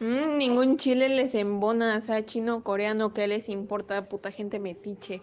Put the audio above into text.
Mm, ningún chile les embona, sea chino o coreano, ¿qué les importa, puta gente metiche?